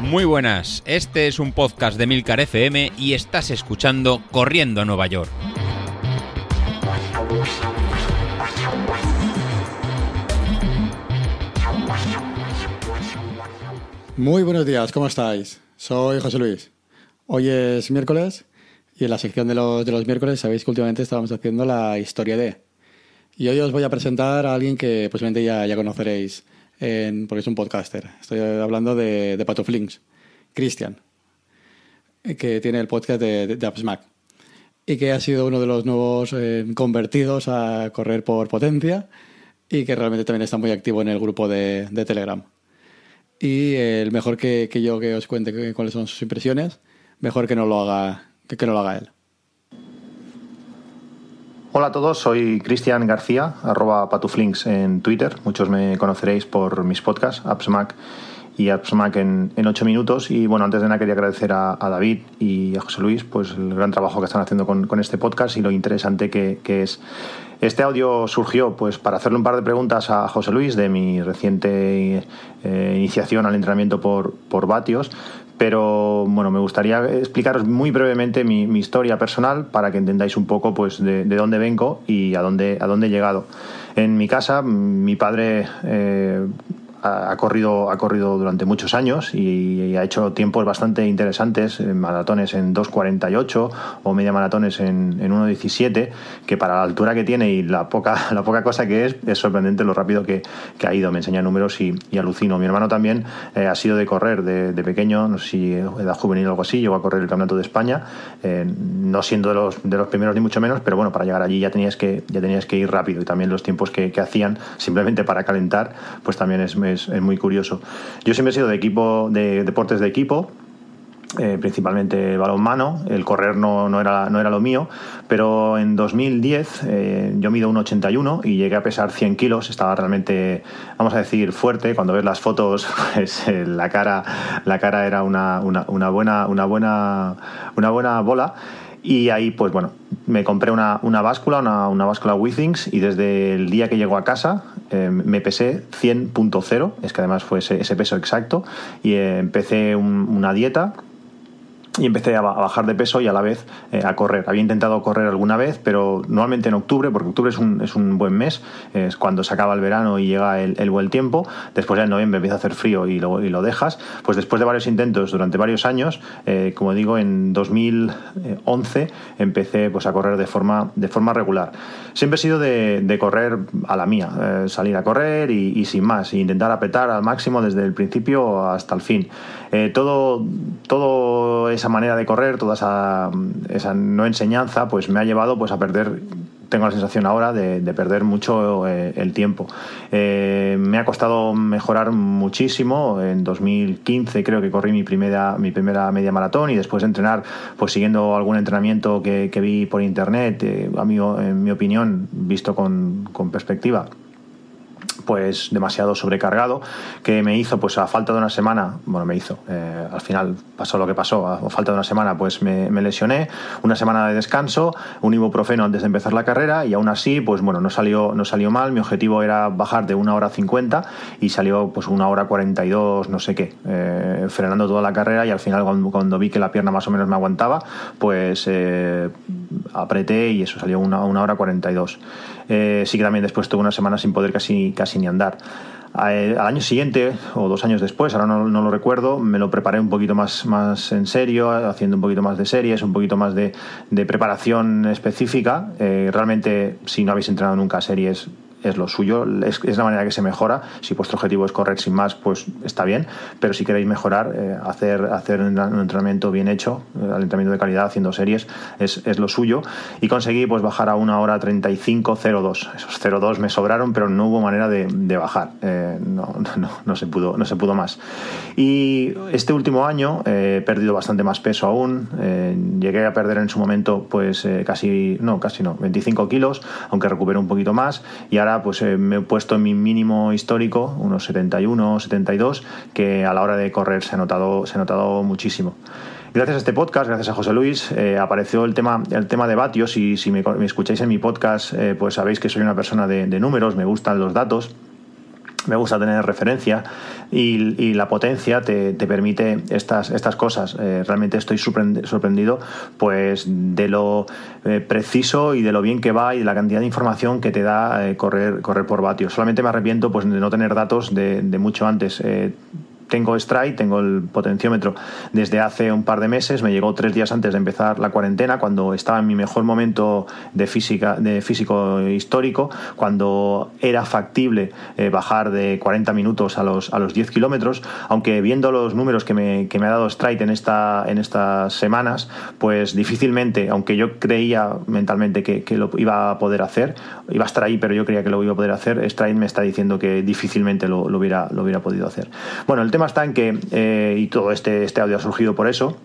Muy buenas, este es un podcast de Milcar FM y estás escuchando Corriendo a Nueva York. Muy buenos días, ¿cómo estáis? Soy José Luis. Hoy es miércoles y en la sección de los, de los miércoles sabéis que últimamente estábamos haciendo la historia de... Y hoy os voy a presentar a alguien que posiblemente ya, ya conoceréis porque es un podcaster. Estoy hablando de, de Pato Flings, Cristian, que tiene el podcast de, de, AppSmack y que ha sido uno de los nuevos eh, convertidos a correr por potencia y que realmente también está muy activo en el grupo de, Telegram. Y el mejor que, yo que os cuente cuáles son sus impresiones, mejor que no lo haga, que no lo haga él. Hola a todos, soy Cristian García, arroba patuflinks en Twitter. Muchos me conoceréis por mis podcasts, AppsMac y AppsMac en, en 8 minutos. Y bueno, antes de nada quería agradecer a, David y a José Luis pues el gran trabajo que están haciendo con, este podcast y lo interesante que, que, es. Este audio surgió pues para hacerle un par de preguntas a José Luis de mi reciente eh, iniciación al entrenamiento por, por vatios, pero bueno, me gustaría explicaros muy brevemente mi, historia personal para que entendáis un poco pues de, de, dónde vengo y a dónde, a dónde he llegado. En mi casa, mi padre eh, ha corrido, ha corrido durante muchos años y, ha hecho tiempos bastante interesantes, maratones en 2.48 o media maratones en, en 1.17, que para la altura que tiene y la poca, la poca cosa que es, es sorprendente lo rápido que, que ha ido. Me enseña números y, y alucino. Mi hermano también eh, ha sido de correr de, de, pequeño, no sé si edad juvenil o algo así, llegó a correr el Campeonato de España, eh, no siendo de los, de los primeros ni mucho menos, pero bueno, para llegar allí ya tenías que, ya tenías que ir rápido y también los tiempos que, que hacían simplemente para calentar, pues también es, es muy curioso. Yo siempre he sido de equipo, de deportes de equipo, eh, principalmente balonmano, el correr no, no, era, no era lo mío, pero en 2010 eh, yo mido 1,81 y llegué a pesar 100 kilos, estaba realmente, vamos a decir, fuerte, cuando ves las fotos, pues eh, la, cara, la cara era una, una, buena, una, buena, una buena bola. Y ahí, pues bueno, me compré una, una báscula, una, una, báscula Withings, y desde el día que llego a casa eh, me pesé 100.0, es que además fue ese, ese peso exacto, y eh, empecé un, una dieta y empecé a bajar de peso y a la vez eh, a correr. Había intentado correr alguna vez, pero normalmente en octubre, porque octubre es un, es un buen mes, es cuando se acaba el verano y llega el, buen tiempo. Después ya en noviembre empieza a hacer frío y lo, y lo dejas. Pues después de varios intentos durante varios años, eh, como digo, en 2011 empecé pues, a correr de forma, de forma regular. Siempre he sido de, de correr a la mía, eh, salir a correr y, sin más, e intentar apretar al máximo desde el principio hasta el fin. Todo, todo esa manera de correr, toda esa, no enseñanza, pues me ha llevado pues, a perder tengo la sensación ahora de, de perder mucho eh, el tiempo. Eh, me ha costado mejorar muchísimo. En 2015 creo que corrí mi primera, mi primera media maratón y después de entrenar, pues siguiendo algún entrenamiento que, vi por internet, eh, a mí, en mi opinión, visto con perspectiva, pues demasiado sobrecargado que me hizo pues a falta de una semana bueno me hizo eh, al final pasó lo que pasó a falta de una semana pues me, lesioné una semana de descanso un ibuprofeno antes de empezar la carrera y aún así pues bueno no salió no salió mal mi objetivo era bajar de una hora 50 y salió pues una hora 42 no sé qué eh, frenando toda la carrera y al final cuando, cuando, vi que la pierna más o menos me aguantaba pues eh, apreté y eso salió una, una hora 42 eh, sí que también después tuve una semana sin poder casi, casi ni andar. Al año siguiente, o dos años después, ahora no, no, lo recuerdo, me lo preparé un poquito más, más en serio, haciendo un poquito más de series, un poquito más de, de preparación específica. Eh, realmente, si no habéis entrenado nunca series, es lo suyo, es, la manera que se mejora. Si vuestro objetivo es correr sin más, pues está bien, pero si queréis mejorar, eh, hacer, hacer un entrenamiento bien hecho, el entrenamiento de calidad haciendo series, es, es lo suyo. Y conseguí pues bajar a una hora 35.02. Esos 0.2 me sobraron, pero no hubo manera de, de bajar. Eh, no, no, no, se pudo, no se pudo más. Y este último año eh, he perdido bastante más peso aún. Eh, llegué a perder en su momento pues eh, casi, no, casi no, 25 kilos, aunque recuperé un poquito más. Y ahora pues eh, me he puesto en mi mínimo histórico, unos 71, 72, que a la hora de correr se ha notado, se ha notado muchísimo. Gracias a este podcast, gracias a José Luis, eh, apareció el tema, el tema de vatios y si me, escucháis en mi podcast, eh, pues sabéis que soy una persona de números, me gustan los datos me gusta tener referencia y, la potencia te, permite estas, estas cosas. Eh, realmente estoy sorprendido pues de lo eh, preciso y de lo bien que va y de la cantidad de información que te da eh, correr, correr por vatios. Solamente me arrepiento pues, de no tener datos de, de mucho antes tengo Stride, tengo el potenciómetro desde hace un par de meses, me llegó tres días antes de empezar la cuarentena, cuando estaba en mi mejor momento de física, de físico histórico, cuando era factible eh, bajar de 40 minutos a los, a los 10 kilómetros, aunque viendo los números que me, que me ha dado Stride en, esta, en estas semanas, pues difícilmente, aunque yo creía mentalmente que, que, lo iba a poder hacer, iba a estar ahí, pero yo creía que lo iba a poder hacer, Stride me está diciendo que difícilmente lo, lo hubiera, lo hubiera podido hacer. Bueno, el tema está en que, eh, y todo este, este audio ha surgido por eso,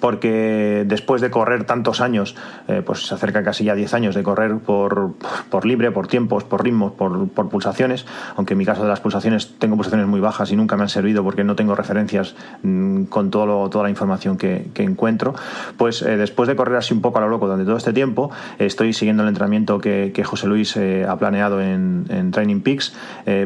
porque después de correr tantos años, eh, pues se acerca casi ya 10 años de correr por, por libre, por tiempos, por ritmos, por, por, pulsaciones, aunque en mi caso de las pulsaciones tengo pulsaciones muy bajas y nunca me han servido porque no tengo referencias mm, con todo toda la información que, encuentro, pues eh, después de correr así un poco a lo loco durante todo este tiempo, estoy siguiendo el entrenamiento que, que José Luis eh, ha planeado en, en Training Peaks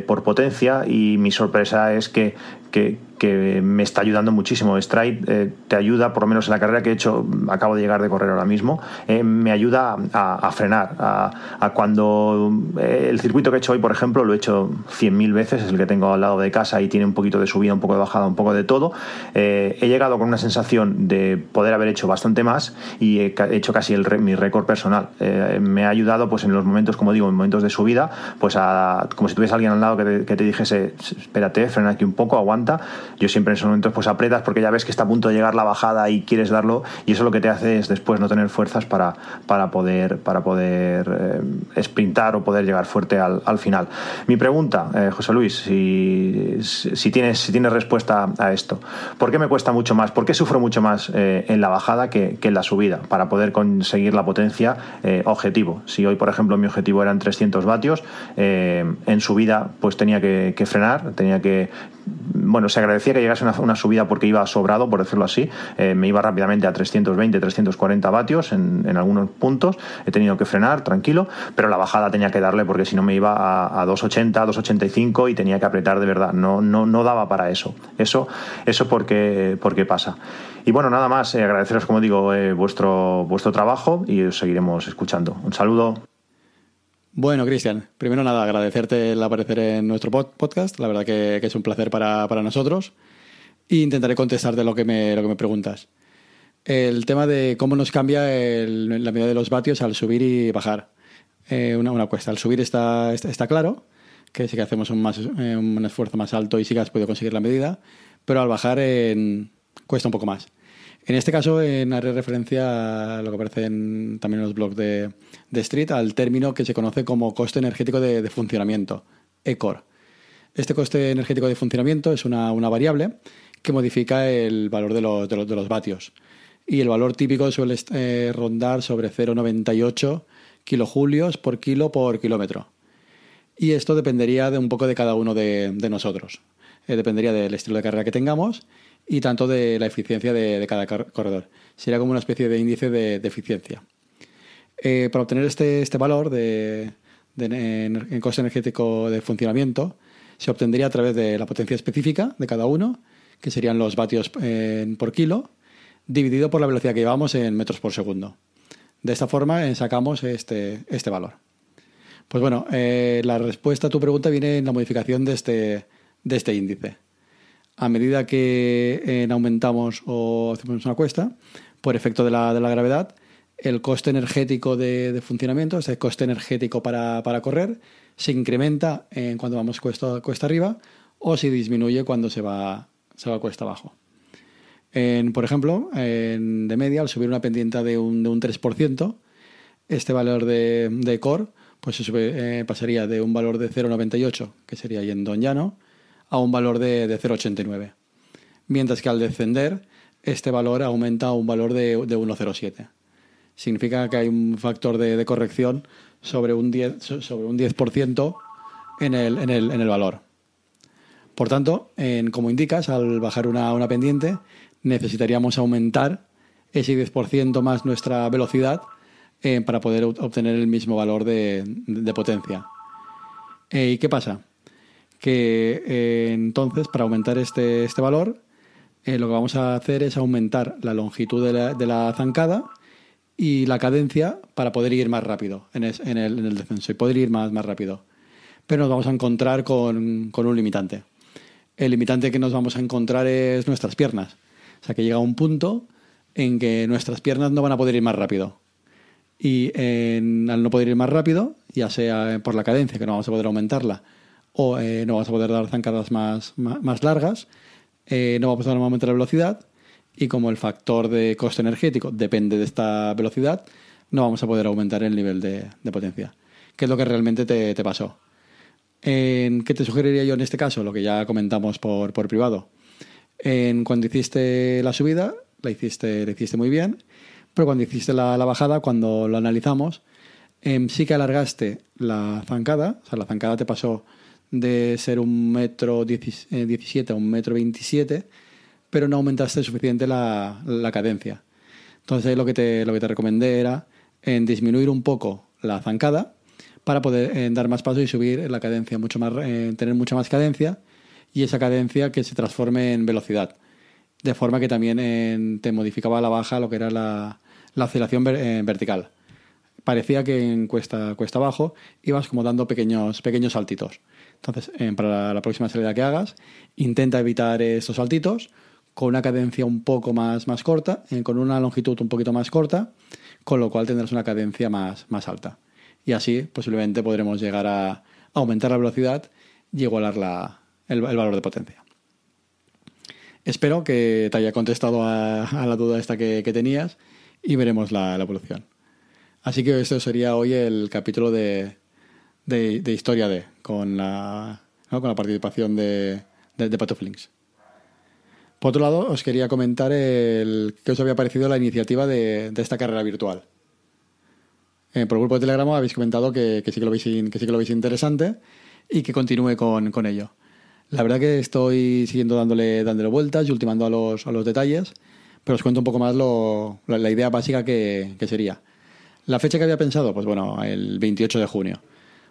por potencia y mi sorpresa es que, que que me está ayudando muchísimo. Stride eh, te ayuda, por lo menos en la carrera que he hecho, acabo de llegar de correr ahora mismo, eh, me ayuda a, frenar. A, cuando eh, el circuito que he hecho hoy, por ejemplo, lo he hecho 100.000 veces, es el que tengo al lado de casa y tiene un poquito de subida, un poco de bajada, un poco de todo. he llegado con una sensación de poder haber hecho bastante más y he hecho casi el, mi récord personal. me ha ayudado, pues en los momentos, como digo, en momentos de subida, pues a, como si tuviese alguien al lado que te, que te dijese, espérate, frena aquí un poco, aguanta yo siempre en esos momentos pues apretas porque ya ves que está a punto de llegar la bajada y quieres darlo y eso lo que te hace es después no tener fuerzas para, para poder, para poder eh, sprintar o poder llegar fuerte al, al final. Mi pregunta, eh, José Luis, si, si, tienes, si tienes respuesta a esto, ¿por qué me cuesta mucho más? ¿Por qué sufro mucho más eh, en la bajada que, que, en la subida para poder conseguir la potencia objetivo? Si hoy, por ejemplo, mi objetivo eran 300 vatios, en subida pues tenía que, frenar, tenía que, bueno, se agradecía que llegase una, subida porque iba sobrado, por decirlo así. Eh, me iba rápidamente a 320, 340 vatios en, en, algunos puntos. He tenido que frenar, tranquilo, pero la bajada tenía que darle porque si no me iba a, a 280, 285 y tenía que apretar de verdad. No, no, no daba para eso. Eso, eso porque, porque pasa. Y bueno, nada más, eh, agradeceros, como digo, eh, vuestro, vuestro trabajo y os seguiremos escuchando. Un saludo. Bueno, Cristian, primero nada, agradecerte el aparecer en nuestro podcast. La verdad que, es un placer para, para, nosotros. E intentaré contestarte lo que me, lo que me preguntas. El tema de cómo nos cambia la medida de los vatios al subir y bajar. Eh, una, una, cuesta. Al subir está, está, está, claro, que sí que hacemos un, más, eh, un esfuerzo más alto y sí que has podido conseguir la medida, pero al bajar en, cuesta un poco más. En este caso, en haré referencia a lo que aparece también en los blogs de, Street, al término que se conoce como coste energético de, funcionamiento, ECOR. Este coste energético de funcionamiento es una, variable que modifica el valor de los, vatios. Y el valor típico suele eh, rondar sobre 0,98 kilojulios por kilo por kilómetro. Y esto dependería de un poco de cada uno de, de nosotros. Eh, dependería del estilo de carrera que tengamos y tanto de la eficiencia de, cada corredor. Sería como una especie de índice de, eficiencia. Eh, para obtener este, este valor de, en, coste energético de funcionamiento, se obtendría a través de la potencia específica de cada uno, que serían los vatios eh, por kilo, dividido por la velocidad que llevamos en metros por segundo. De esta forma eh, sacamos este, este valor. Pues bueno, la respuesta a tu pregunta viene en la modificación de este, de este índice a medida que eh, aumentamos o hacemos una cuesta, por efecto de la, gravedad, el coste energético de, funcionamiento, ese coste energético para, correr, se incrementa en cuando vamos cuesta, arriba o se disminuye cuando se va, cuesta abajo. Por ejemplo, en, de media, al subir una pendiente de un, de un 3%, este valor de, core pues eh, pasaría de un valor de 0,98, que sería yendo en llano, a un valor de, de 0,89. Mientras que al descender, este valor aumenta a un valor de, de 1,07. Significa que hay un factor de, corrección sobre un 10%, sobre un 10 en, el, en, el, en el valor. Por tanto, en, como indicas, al bajar una, una pendiente, necesitaríamos aumentar ese 10% más nuestra velocidad eh, para poder obtener el mismo valor de, de potencia. Eh, ¿Y qué pasa? Que eh, entonces para aumentar este, este valor eh, lo que vamos a hacer es aumentar la longitud de la, de la zancada y la cadencia para poder ir más rápido en, el, en, el, descenso y poder ir más, más rápido. Pero nos vamos a encontrar con, con, un limitante. El limitante que nos vamos a encontrar es nuestras piernas. O sea que llega un punto en que nuestras piernas no van a poder ir más rápido. Y al no poder ir más rápido, ya sea por la cadencia, que no vamos a poder aumentarla, o eh, no vamos a poder dar zancadas más, más, largas, eh, no vamos a poder aumentar la velocidad y como el factor de coste energético depende de esta velocidad, no vamos a poder aumentar el nivel de, potencia. ¿Qué es lo que realmente te, pasó? ¿En ¿Qué te sugeriría yo en este caso? Lo que ya comentamos por, por privado. En cuando hiciste la subida, la hiciste, hiciste muy bien, pero cuando hiciste la, bajada, cuando lo analizamos, em, sí que alargaste la zancada, o sea, la zancada te pasó de ser un metro eh, diecisiete a un metro veintisiete, pero no aumentaste suficiente la, la cadencia. Entonces lo que, te, lo que te recomendé era disminuir un poco la zancada para poder dar más paso y subir la cadencia, mucho más, tener mucha más cadencia y esa cadencia que se transforme en velocidad. De forma que también te modificaba la baja lo que era la, la oscilación vertical. Parecía que en cuesta, cuesta abajo ibas como dando pequeños, pequeños saltitos. Entonces, para la próxima salida que hagas, intenta evitar estos saltitos con una cadencia un poco más, más corta, eh, con una longitud un poquito más corta, con lo cual tendrás una cadencia más, más alta. Y así posiblemente podremos llegar a aumentar la velocidad y igualar la, el, valor de potencia. Espero que te haya contestado a, la duda esta que, tenías y veremos la, evolución. Así que esto sería hoy el capítulo de, de, Historia D, con la, con la participación de, de, de Patoflinks. Por otro lado, os quería comentar el, qué os había parecido la iniciativa de, esta carrera virtual. Eh, por el grupo de Telegram habéis comentado que, sí que, lo veis, que sí que lo veis interesante y que continúe con, ello. La verdad que estoy siguiendo dándole, dándole vueltas y ultimando a los, a los detalles, pero os cuento un poco más lo, la, idea básica que, que, sería. La fecha que había pensado, pues bueno, el 28 de junio.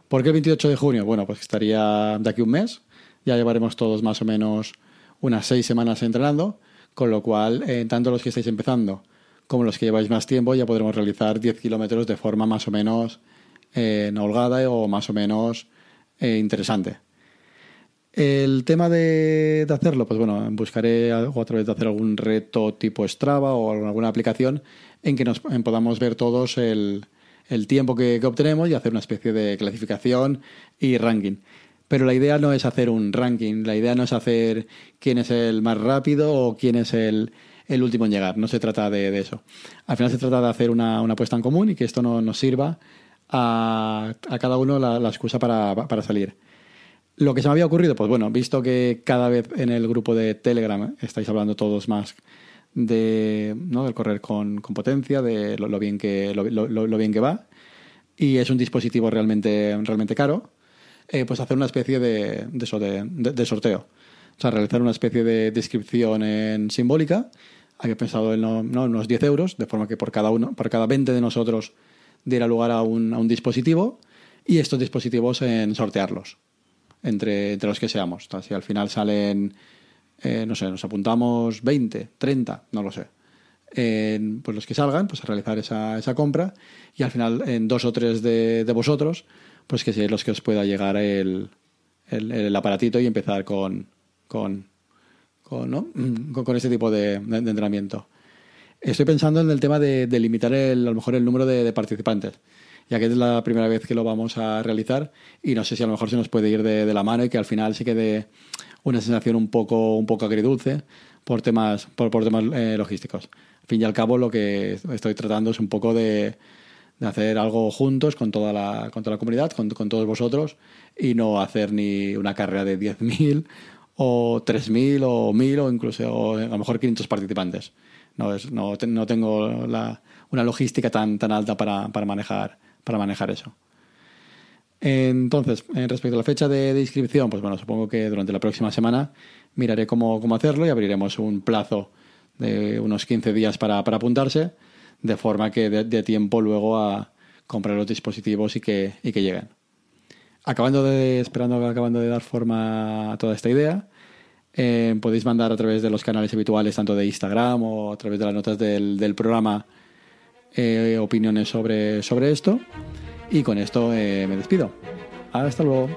¿Por qué el 28 de junio? Bueno, pues estaría de aquí un mes, ya llevaremos todos más o menos unas seis semanas entrenando, con lo cual, eh, tanto los que estáis empezando como los que lleváis más tiempo, ya podremos realizar 10 kilómetros de forma más o menos eh, holgada o más o menos eh, interesante. El tema de, hacerlo, pues bueno, buscaré otra vez de hacer algún reto tipo Strava o alguna aplicación en que nos podamos ver todos el, tiempo que, que, obtenemos y hacer una especie de clasificación y ranking. Pero la idea no es hacer un ranking, la idea no es hacer quién es el más rápido o quién es el, último en llegar, no se trata de, eso. Al final se trata de hacer una, apuesta en común y que esto no, nos sirva a, cada uno la, excusa para, salir. Lo que se me había ocurrido, pues bueno, visto que cada vez en el grupo de Telegram estáis hablando todos más de, ¿no? del correr con, potencia, de lo, bien que, lo, bien que va, y es un dispositivo realmente, realmente caro, eh, pues hacer una especie de, de, sorteo. O sea, realizar una especie de descripción en simbólica. Había pensado en unos 10 euros, de forma que por cada uno, por cada 20 de nosotros diera lugar a un, a un dispositivo y estos dispositivos en sortearlos entre, entre los que seamos. si al final salen, eh, no sé, nos apuntamos 20, 30, no lo sé. En, pues los que salgan, pues a realizar esa, esa compra y al final en dos o tres de, de vosotros pues que sean los que os pueda llegar el, el, aparatito y empezar con, con, con, ¿no? con, este tipo de, entrenamiento. Estoy pensando en el tema de, limitar el, a lo mejor el número de, participantes, ya que es la primera vez que lo vamos a realizar y no sé si a lo mejor se nos puede ir de, la mano y que al final sí quede una sensación un poco, un poco agridulce por temas, por, por temas eh, logísticos. Al fin y al cabo lo que estoy tratando es un poco de, de hacer algo juntos con toda la, con toda la comunidad, con, todos vosotros, y no hacer ni una carrera de 10.000 o 3.000 o 1.000 o incluso a lo mejor 500 participantes. No, es, no, no tengo la, una logística tan, tan alta para, para, manejar, para manejar eso. Entonces, en respecto a la fecha de, de, inscripción, pues bueno, supongo que durante la próxima semana miraré cómo, cómo hacerlo y abriremos un plazo de unos 15 días para, para apuntarse de forma que dé tiempo luego a comprar los dispositivos y que, y que lleguen. acabando de, esperando, acabando de dar forma a toda esta idea, eh, podéis mandar a través de los canales habituales, tanto de Instagram o a través de las notas del, del programa, eh, opiniones sobre, sobre esto. Y con esto eh, me despido. Hasta luego.